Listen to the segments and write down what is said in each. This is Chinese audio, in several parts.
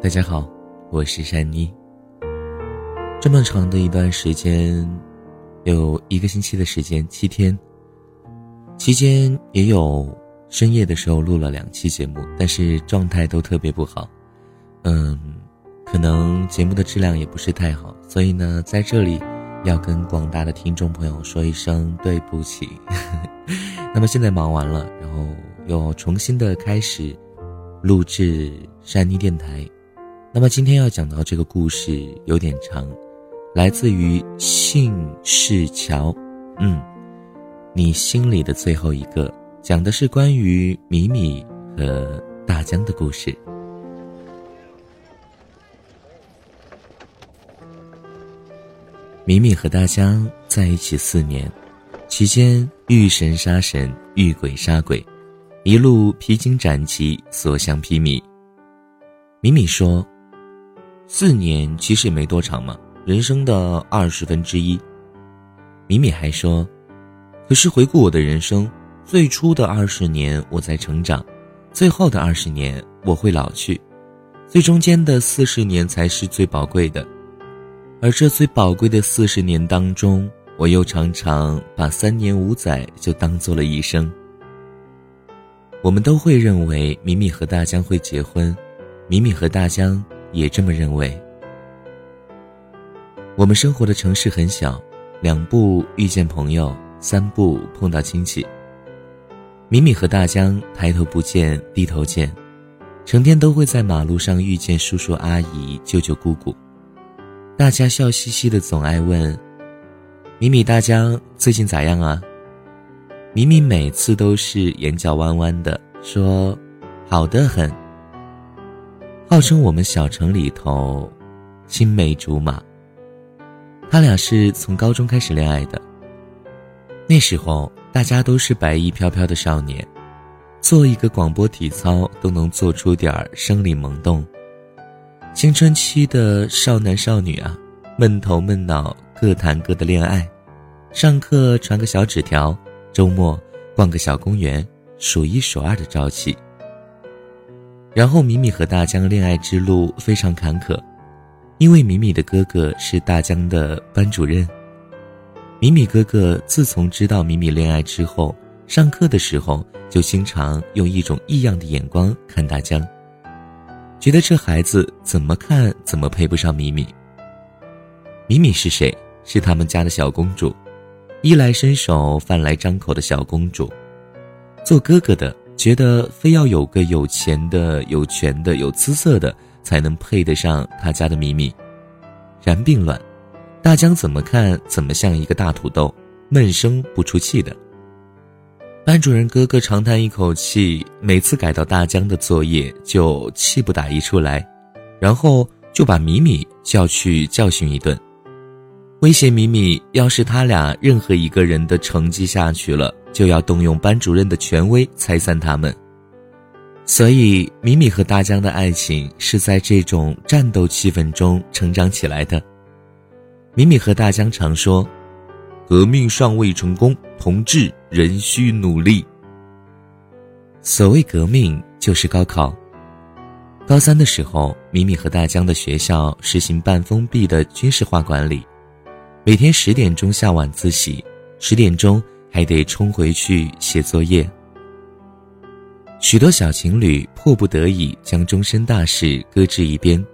大家好，我是珊妮。这么长的一段时间，有一个星期的时间，七天，期间也有深夜的时候录了两期节目，但是状态都特别不好。嗯，可能节目的质量也不是太好，所以呢，在这里要跟广大的听众朋友说一声对不起。那么现在忙完了，然后又重新的开始录制珊妮电台。那么今天要讲到这个故事有点长，来自于信世桥，嗯，你心里的最后一个，讲的是关于米米和大江的故事。米米和大江在一起四年，期间遇神杀神，遇鬼杀鬼，一路披荆斩棘，所向披靡。米米说。四年其实也没多长嘛，人生的二十分之一。米米还说：“可是回顾我的人生，最初的二十年我在成长，最后的二十年我会老去，最中间的四十年才是最宝贵的。而这最宝贵的四十年当中，我又常常把三年五载就当做了一生。”我们都会认为米米和大江会结婚，米米和大江。也这么认为。我们生活的城市很小，两步遇见朋友，三步碰到亲戚。米米和大江抬头不见低头见，成天都会在马路上遇见叔叔阿姨、舅舅姑姑。大家笑嘻嘻的，总爱问：“米米、大江最近咋样啊？”米米每次都是眼角弯弯的说：“好的很。”号称我们小城里头青梅竹马。他俩是从高中开始恋爱的。那时候大家都是白衣飘飘的少年，做一个广播体操都能做出点儿生理萌动。青春期的少男少女啊，闷头闷脑各谈各的恋爱，上课传个小纸条，周末逛个小公园，数一数二的朝气。然后，米米和大江恋爱之路非常坎坷，因为米米的哥哥是大江的班主任。米米哥哥自从知道米米恋爱之后，上课的时候就经常用一种异样的眼光看大江，觉得这孩子怎么看怎么配不上米米。米米是谁？是他们家的小公主，衣来伸手、饭来张口的小公主，做哥哥的。觉得非要有个有钱的、有权的、有姿色的，才能配得上他家的米米，然并卵。大江怎么看怎么像一个大土豆，闷声不出气的。班主任哥哥长叹一口气，每次改到大江的作业就气不打一处来，然后就把米米叫去教训一顿，威胁米米，要是他俩任何一个人的成绩下去了。就要动用班主任的权威拆散他们，所以米米和大江的爱情是在这种战斗气氛中成长起来的。米米和大江常说：“革命尚未成功，同志仍需努力。”所谓革命就是高考。高三的时候，米米和大江的学校实行半封闭的军事化管理，每天十点钟下晚自习，十点钟。还得冲回去写作业。许多小情侣迫不得已将终身大事搁置一边，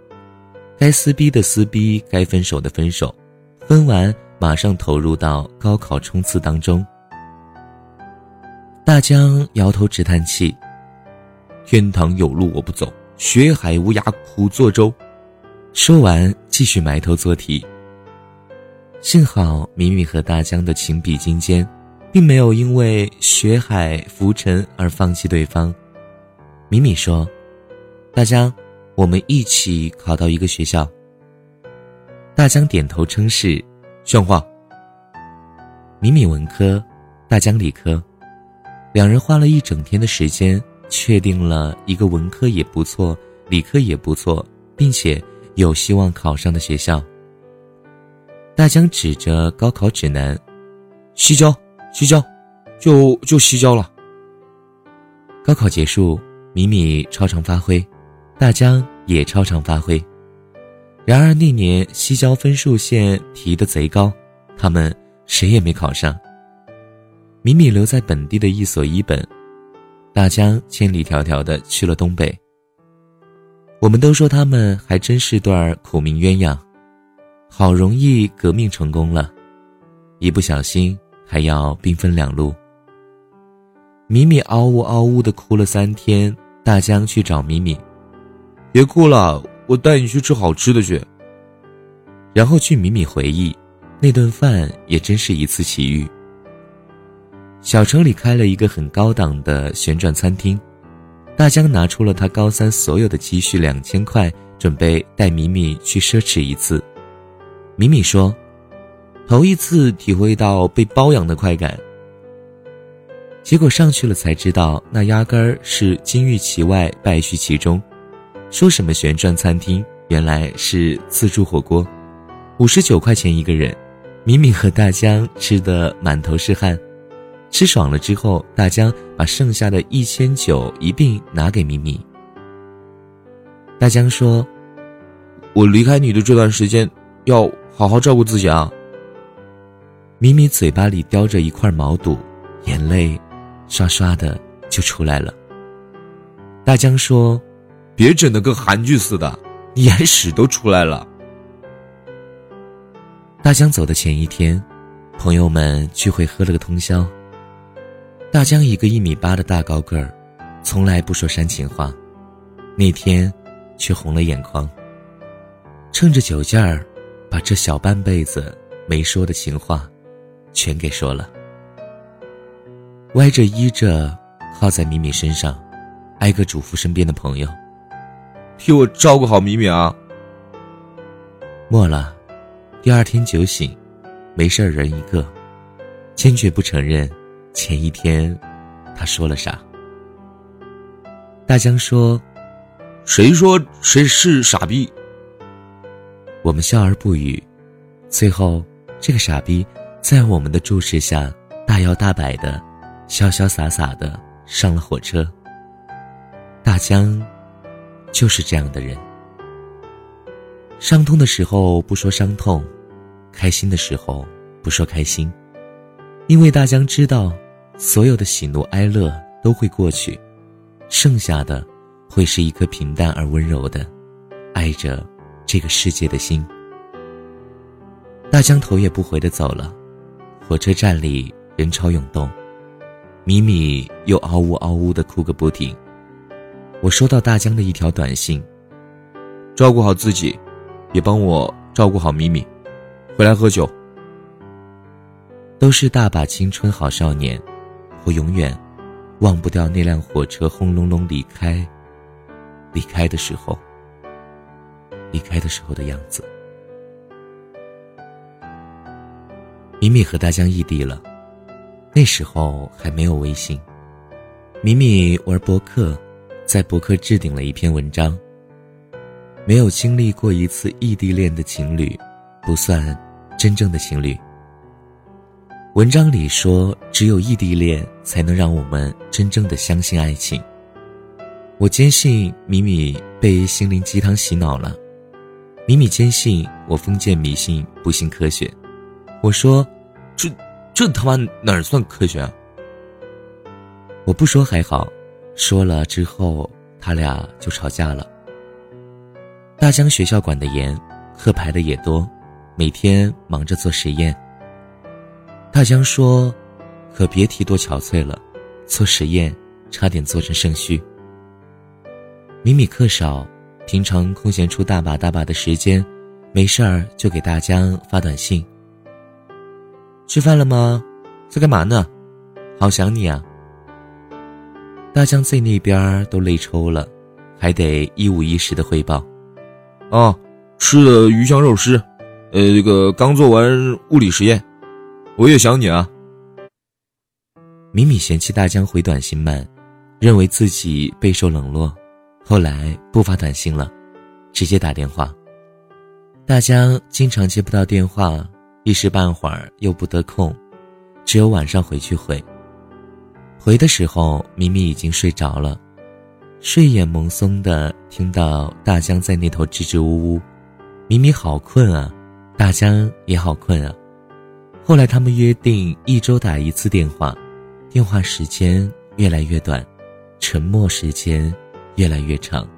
该撕逼的撕逼，该分手的分手，分完马上投入到高考冲刺当中。大江摇头直叹气：“天堂有路我不走，学海无涯苦作舟。”说完继续埋头做题。幸好米米和大江的情比金坚。并没有因为学海浮沉而放弃对方。米米说：“大江，我们一起考到一个学校。”大江点头称是，像话。米米文科，大江理科，两人花了一整天的时间，确定了一个文科也不错、理科也不错，并且有希望考上的学校。大江指着高考指南，西郊。西郊，就就西郊了。高考结束，米米超常发挥，大江也超常发挥。然而那年西郊分数线提的贼高，他们谁也没考上。米米留在本地的一所一本，大江千里迢迢的去了东北。我们都说他们还真是对苦命鸳鸯，好容易革命成功了，一不小心还要兵分两路。米米嗷呜嗷呜的哭了三天，大江去找米米，别哭了，我带你去吃好吃的去。然后据米米回忆，那顿饭也真是一次奇遇。小城里开了一个很高档的旋转餐厅，大江拿出了他高三所有的积蓄两千块，准备带米米去奢侈一次。米米说：“头一次体会到被包养的快感。”结果上去了才知道，那压根儿是金玉其外，败絮其中。说什么旋转餐厅，原来是自助火锅，五十九块钱一个人，米米和大江吃的满头是汗。吃爽了之后，大江把剩下的一千九一并拿给米米。大江说：“我离开你的这段时间，要好好照顾自己啊。”米米嘴巴里叼着一块毛肚，眼泪刷刷的就出来了。大江说：“别整的跟韩剧似的，眼屎都出来了。”大江走的前一天，朋友们聚会喝了个通宵。大江一个一米八的大高个儿，从来不说煽情话，那天却红了眼眶。趁着酒劲儿，把这小半辈子没说的情话，全给说了。歪着依着，靠在米米身上，挨个嘱咐身边的朋友：“替我照顾好米米啊。”末了，第二天酒醒，没事人一个，坚决不承认。前一天，他说了啥？大江说：“谁说谁是傻逼？”我们笑而不语。最后，这个傻逼在我们的注视下，大摇大摆的、潇潇洒洒的上了火车。大江就是这样的人。伤痛的时候不说伤痛，开心的时候不说开心，因为大江知道。所有的喜怒哀乐都会过去，剩下的会是一颗平淡而温柔的，爱着这个世界的心。大江头也不回的走了，火车站里人潮涌动，米米又嗷呜嗷呜的哭个不停。我收到大江的一条短信：照顾好自己，也帮我照顾好米米，回来喝酒。都是大把青春好少年。我永远忘不掉那辆火车轰隆隆离开、离开的时候、离开的时候的样子。米米和大江异地了，那时候还没有微信。米米玩博客，在博客置顶了一篇文章。没有经历过一次异地恋的情侣，不算真正的情侣。文章里说，只有异地恋才能让我们真正的相信爱情。我坚信米米被心灵鸡汤洗脑了，米米坚信我封建迷信不信科学。我说，这他妈哪儿算科学？啊我不说还好，说了之后他俩就吵架了。大江学校管得严，课排的也多，每天忙着做实验。大江说：“可别提多憔悴了，做实验差点做成肾虚。”米米课少，平常空闲出大把大把的时间，没事儿就给大江发短信：“吃饭了吗？在干嘛呢？好想你啊！”大江在那边都累抽了，还得一五一十的汇报：“哦，吃的鱼香肉丝，呃，这个刚做完物理实验。”我也想你啊。米米嫌弃大江回短信慢，认为自己备受冷落，后来不发短信了，直接打电话。大江经常接不到电话，一时半会儿又不得空，只有晚上回去回。回的时候，米米已经睡着了，睡眼朦胧的听到大江在那头支支吾吾，米米好困啊，大江也好困啊。后来他们约定一周打一次电话，电话时间越来越短，沉默时间越来越长。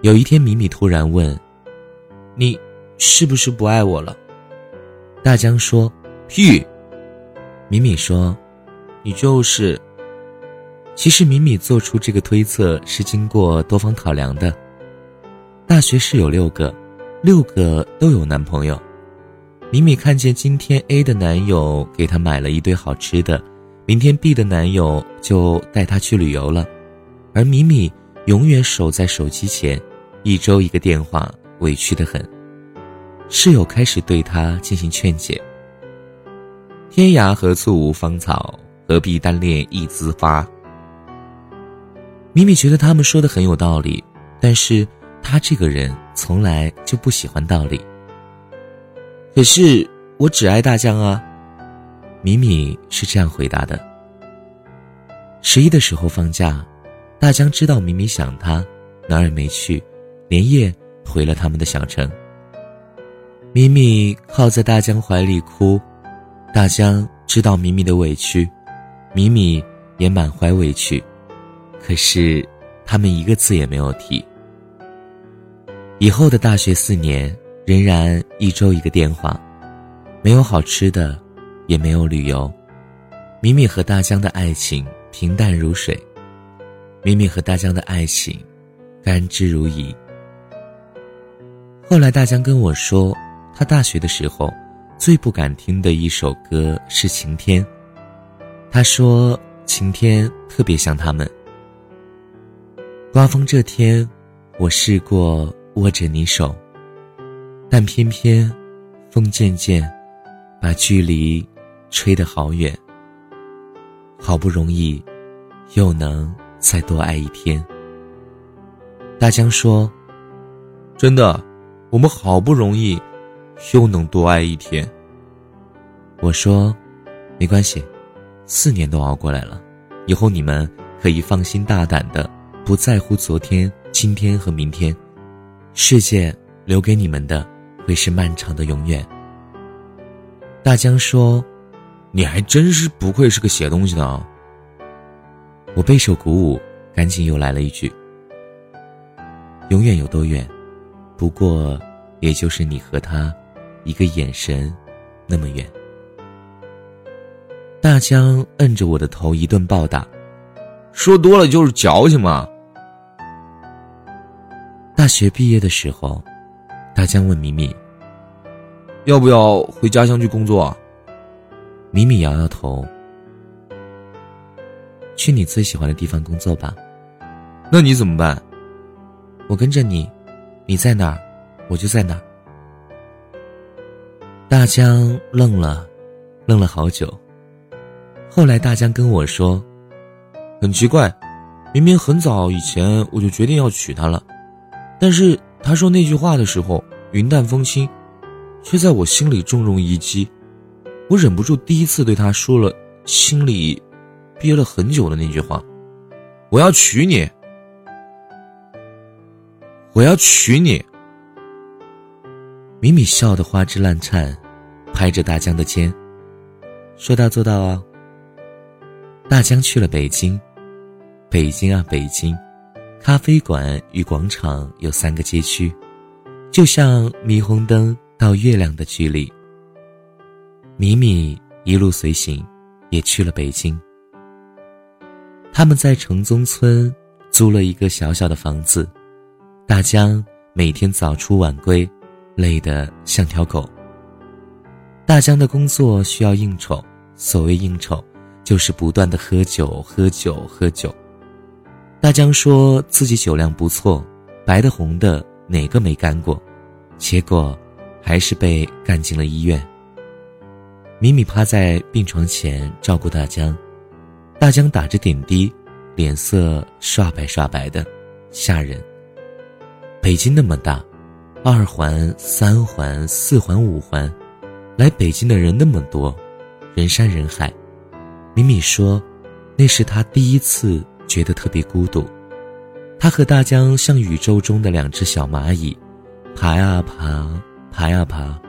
有一天，米米突然问：“你是不是不爱我了？”大江说：“屁。”米米说：“你就是。”其实，米米做出这个推测是经过多方考量的。大学室友六个，六个都有男朋友。米米看见今天 A 的男友给她买了一堆好吃的，明天 B 的男友就带她去旅游了，而米米永远守在手机前，一周一个电话，委屈的很。室友开始对他进行劝解：“天涯何处无芳草，何必单恋一枝花。”米米觉得他们说的很有道理，但是他这个人从来就不喜欢道理。可是我只爱大江啊，米米是这样回答的。十一的时候放假，大江知道米米想他，哪儿也没去，连夜回了他们的小城。米米靠在大江怀里哭，大江知道米米的委屈，米米也满怀委屈。可是，他们一个字也没有提。以后的大学四年，仍然一周一个电话，没有好吃的，也没有旅游。米米和大江的爱情平淡如水，米米和大江的爱情甘之如饴。后来，大江跟我说，他大学的时候最不敢听的一首歌是《晴天》。他说，晴天特别像他们。刮风这天，我试过握着你手，但偏偏风渐渐把距离吹得好远。好不容易又能再多爱一天。大江说：“真的，我们好不容易又能多爱一天。”我说：“没关系，四年都熬过来了，以后你们可以放心大胆的。”不在乎昨天、今天和明天，世界留给你们的会是漫长的永远。大江说：“你还真是不愧是个写东西的。”啊。”我备受鼓舞，赶紧又来了一句：“永远有多远？不过，也就是你和他一个眼神那么远。”大江摁着我的头一顿暴打，说多了就是矫情嘛。大学毕业的时候，大江问米米：“要不要回家乡去工作？”米米摇摇头：“去你最喜欢的地方工作吧。”“那你怎么办？”“我跟着你，你在哪，我就在哪。”大江愣了，愣了好久。后来大江跟我说：“很奇怪，明明很早以前我就决定要娶她了。”但是他说那句话的时候云淡风轻，却在我心里重重一击。我忍不住第一次对他说了心里憋了很久的那句话：“我要娶你，我要娶你。”米米笑得花枝乱颤，拍着大江的肩，说到做到啊。大江去了北京，北京啊，北京。咖啡馆与广场有三个街区，就像霓虹灯到月亮的距离。米米一路随行，也去了北京。他们在城中村租了一个小小的房子，大江每天早出晚归，累得像条狗。大江的工作需要应酬，所谓应酬，就是不断的喝酒，喝酒，喝酒。大江说自己酒量不错，白的红的哪个没干过，结果还是被干进了医院。米米趴在病床前照顾大江，大江打着点滴，脸色刷白刷白的，吓人。北京那么大，二环、三环、四环、五环，来北京的人那么多，人山人海。米米说，那是他第一次。觉得特别孤独，他和大江像宇宙中的两只小蚂蚁，爬呀爬，爬呀爬，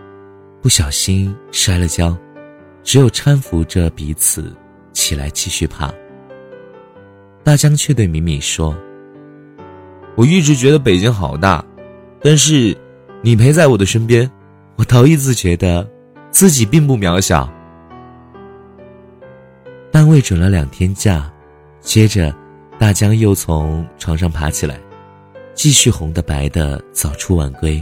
不小心摔了跤，只有搀扶着彼此起来继续爬。大江却对米米说：“我一直觉得北京好大，但是你陪在我的身边，我头一次觉得自己并不渺小。”单位准了两天假，接着。大江又从床上爬起来，继续红的白的早出晚归，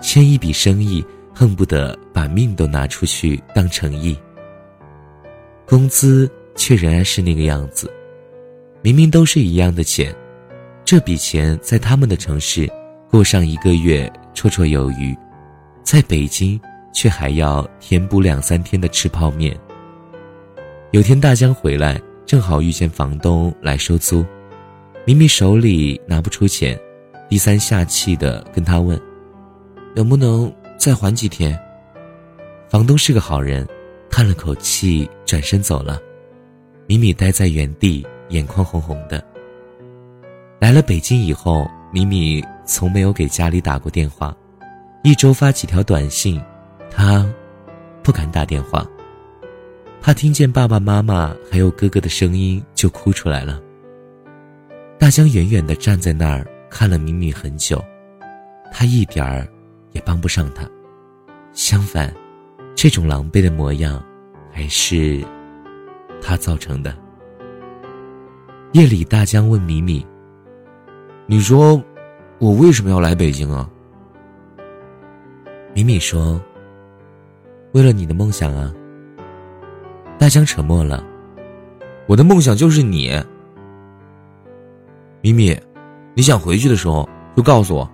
签一笔生意恨不得把命都拿出去当诚意。工资却仍然是那个样子，明明都是一样的钱，这笔钱在他们的城市过上一个月绰绰有余，在北京却还要填补两三天的吃泡面。有天大江回来。正好遇见房东来收租，明明手里拿不出钱，低三下气的跟他问：“能不能再缓几天？”房东是个好人，叹了口气，转身走了。米米待在原地，眼眶红红的。来了北京以后，米米从没有给家里打过电话，一周发几条短信，他不敢打电话。怕听见爸爸妈妈还有哥哥的声音就哭出来了。大江远远的站在那儿看了米米很久，他一点儿也帮不上他，相反，这种狼狈的模样，还是他造成的。夜里，大江问米米：“你说，我为什么要来北京啊？”米米说：“为了你的梦想啊。”大江沉默了。我的梦想就是你，咪咪，你想回去的时候就告诉我。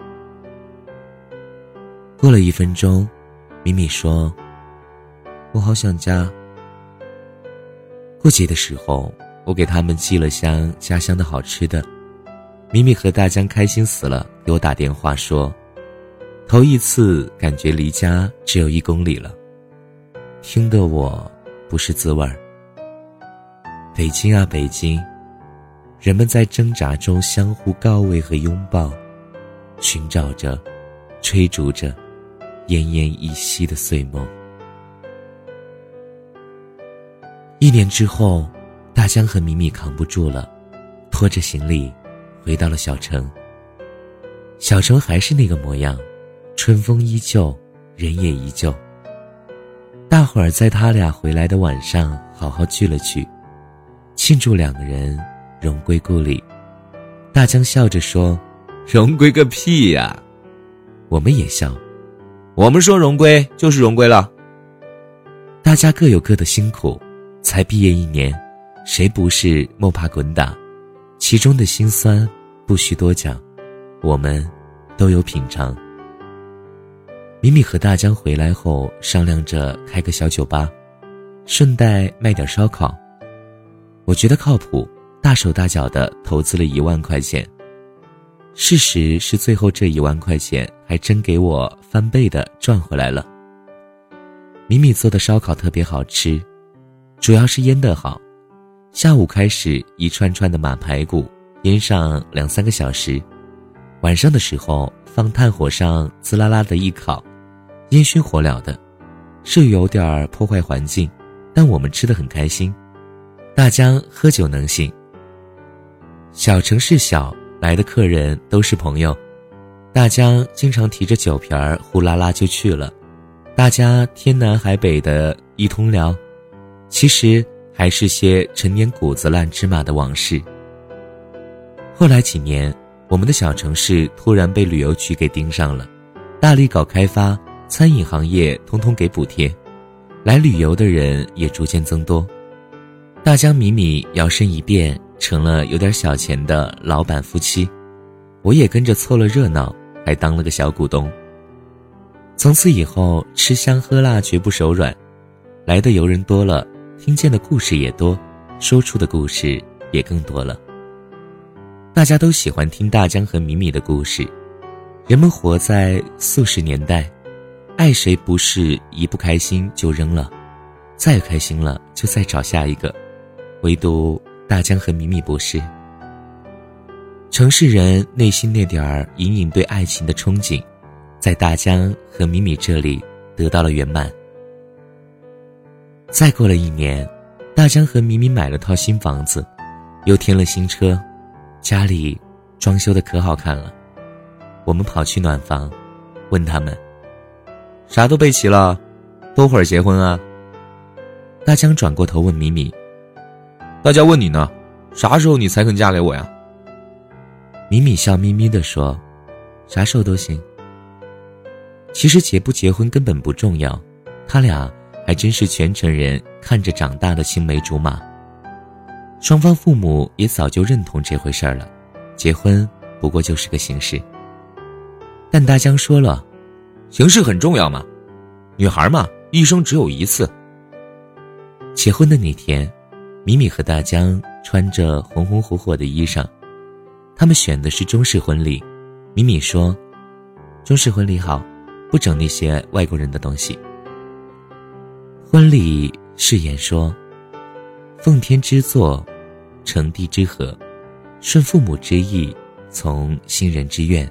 过了一分钟，咪咪说：“我好想家。”过节的时候，我给他们寄了箱家乡的好吃的。咪咪和大江开心死了，给我打电话说：“头一次感觉离家只有一公里了。”听得我。不是滋味儿。北京啊，北京，人们在挣扎中相互告慰和拥抱，寻找着，追逐着，奄奄一息的碎梦。一年之后，大江和米米扛不住了，拖着行李，回到了小城。小城还是那个模样，春风依旧，人也依旧。大伙儿在他俩回来的晚上好好聚了聚，庆祝两个人荣归故里。大江笑着说：“荣归个屁呀！”我们也笑，我们说荣归就是荣归了。大家各有各的辛苦，才毕业一年，谁不是摸爬滚打？其中的辛酸不需多讲，我们都有品尝。米米和大江回来后商量着开个小酒吧，顺带卖点烧烤。我觉得靠谱，大手大脚的投资了一万块钱。事实是，最后这一万块钱还真给我翻倍的赚回来了。米米做的烧烤特别好吃，主要是腌得好。下午开始一串串的马排骨腌上两三个小时，晚上的时候放炭火上滋啦啦的一烤。烟熏火燎的，是有点破坏环境，但我们吃的很开心。大家喝酒能行。小城市小，来的客人都是朋友，大家经常提着酒瓶儿呼啦啦就去了，大家天南海北的一通聊，其实还是些陈年谷子烂芝麻的往事。后来几年，我们的小城市突然被旅游局给盯上了，大力搞开发。餐饮行业通通给补贴，来旅游的人也逐渐增多。大江米米摇身一变成了有点小钱的老板夫妻，我也跟着凑了热闹，还当了个小股东。从此以后，吃香喝辣绝不手软，来的游人多了，听见的故事也多，说出的故事也更多了。大家都喜欢听大江和米米的故事，人们活在素食年代。爱谁不是一不开心就扔了，再开心了就再找下一个，唯独大江和米米不是。城市人内心那点儿隐隐对爱情的憧憬，在大江和米米这里得到了圆满。再过了一年，大江和米米买了套新房子，又添了新车，家里装修的可好看了。我们跑去暖房，问他们：“啥都备齐了，多会儿结婚啊？”大江转过头问米米：“大家问你呢，啥时候你才肯嫁给我呀？”米米笑眯眯地说：“啥时候都行。”其实结不结婚根本不重要，他俩还真是全城人看着长大的青梅竹马。双方父母也早就认同这回事儿了，结婚不过就是个形式。但大江说了，形式很重要嘛，女孩嘛，一生只有一次。结婚的那天，米米和大江穿着红红火火的衣裳，他们选的是中式婚礼。米米说：“中式婚礼好，不整那些外国人的东西。”婚礼誓言说：“奉天之作，成地之合，顺父母之意，从新人之愿。”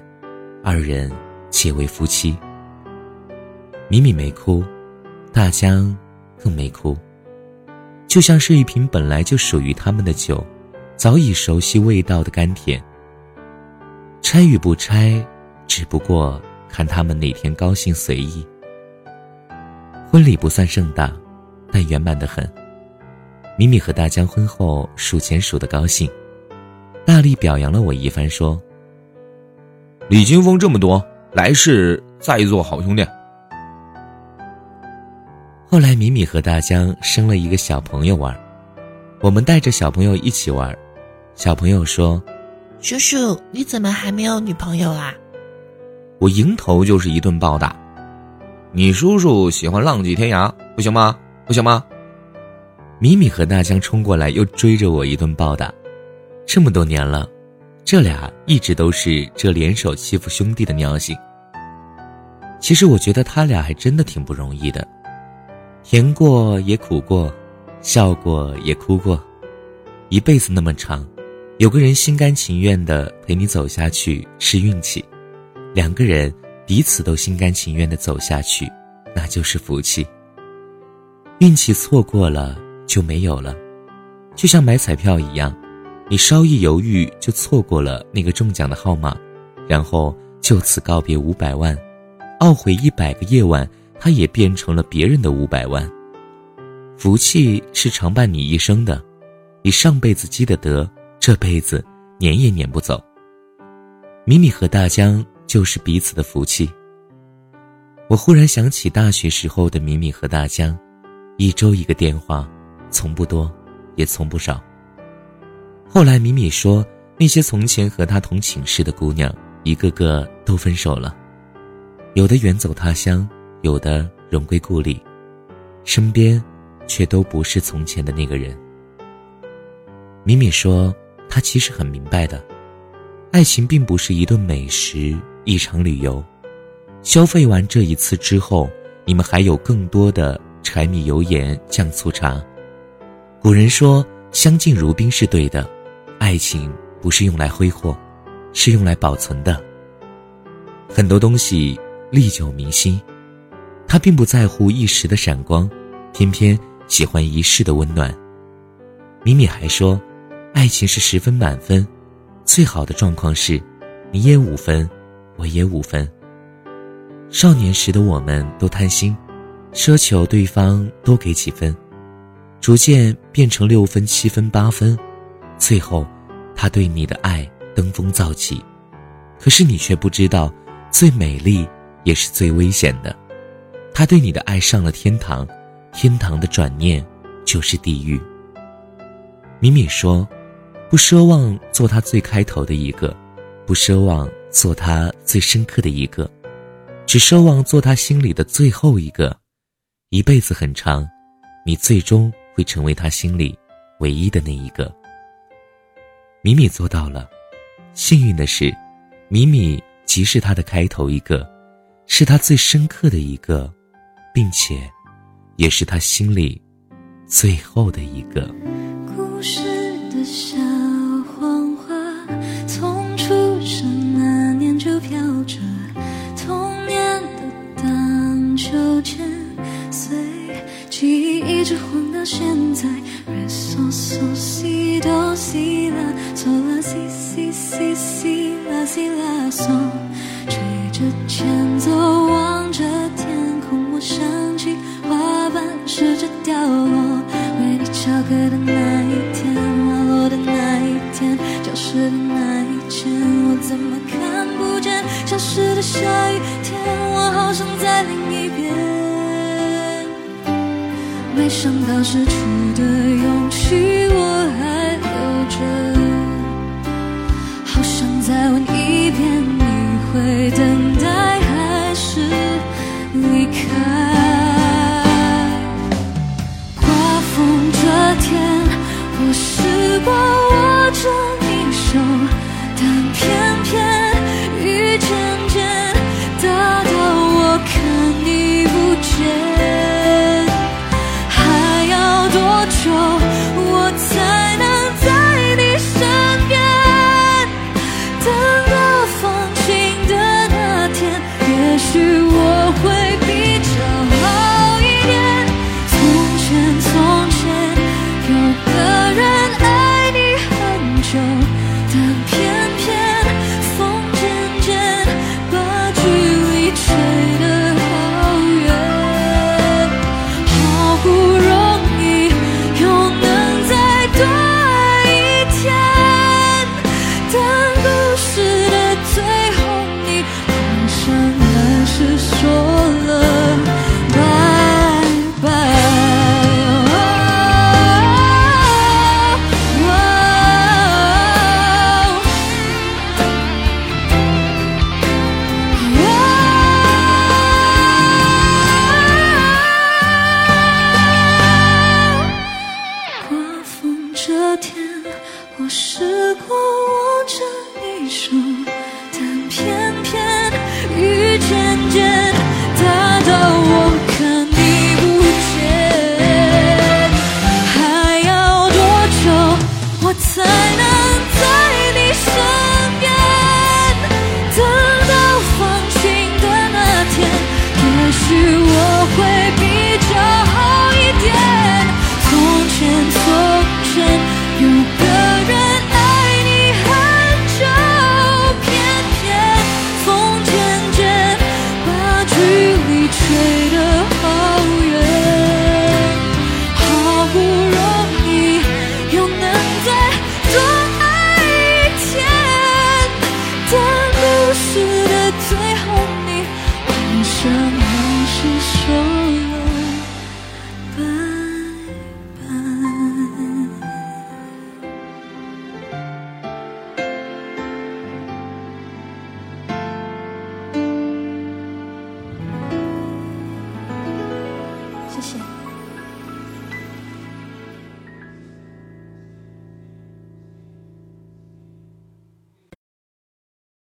二人结为夫妻。米米没哭，大江更没哭。就像是一瓶本来就属于他们的酒，早已熟悉味道的甘甜。拆与不拆，只不过看他们哪天高兴随意。婚礼不算盛大，但圆满的很。米米和大江婚后数钱数的高兴，大力表扬了我一番，说。礼金封这么多，来世再做好兄弟。后来，米米和大江生了一个小朋友玩，我们带着小朋友一起玩。小朋友说：“叔叔，你怎么还没有女朋友啊？”我迎头就是一顿暴打。你叔叔喜欢浪迹天涯，不行吗？不行吗？米米和大江冲过来，又追着我一顿暴打。这么多年了。这俩一直都是这联手欺负兄弟的尿性。其实我觉得他俩还真的挺不容易的，甜过也苦过，笑过也哭过，一辈子那么长，有个人心甘情愿的陪你走下去是运气，两个人彼此都心甘情愿的走下去，那就是福气。运气错过了就没有了，就像买彩票一样。你稍一犹豫，就错过了那个中奖的号码，然后就此告别五百万，懊悔一百个夜晚，他也变成了别人的五百万。福气是常伴你一生的，你上辈子积的德，这辈子撵也撵不走。米米和大江就是彼此的福气。我忽然想起大学时候的米米和大江，一周一个电话，从不多，也从不少。后来，米米说，那些从前和她同寝室的姑娘，一个个都分手了，有的远走他乡，有的荣归故里，身边，却都不是从前的那个人。米米说，她其实很明白的，爱情并不是一顿美食，一场旅游，消费完这一次之后，你们还有更多的柴米油盐酱醋茶。古人说，相敬如宾是对的。爱情不是用来挥霍，是用来保存的。很多东西历久弥新，他并不在乎一时的闪光，偏偏喜欢一世的温暖。米米还说，爱情是十分满分，最好的状况是，你也五分，我也五分。少年时的我们都贪心，奢求对方多给几分，逐渐变成六分、七分、八分。最后，他对你的爱登峰造极，可是你却不知道，最美丽也是最危险的。他对你的爱上了天堂，天堂的转念就是地狱。米米说：“不奢望做他最开头的一个，不奢望做他最深刻的一个，只奢望做他心里的最后一个。一辈子很长，你最终会成为他心里唯一的那一个。”米米做到了，幸运的是，米米即是他的开头一个，是他最深刻的一个，并且，也是他心里最后的一个。故事的小黄花，从出生那年就飘着童年的荡秋千，随记忆一直晃到现在。Re so so si do si la so la si si si si la si la so，吹着前奏，想起花瓣试着掉落，为你翘课的那一天，花落的那一天，教室的那一间，我怎么看不见？消失的下雨天，我好想在另一边。没想到失去的勇气我还留着，好想再问一遍，你会等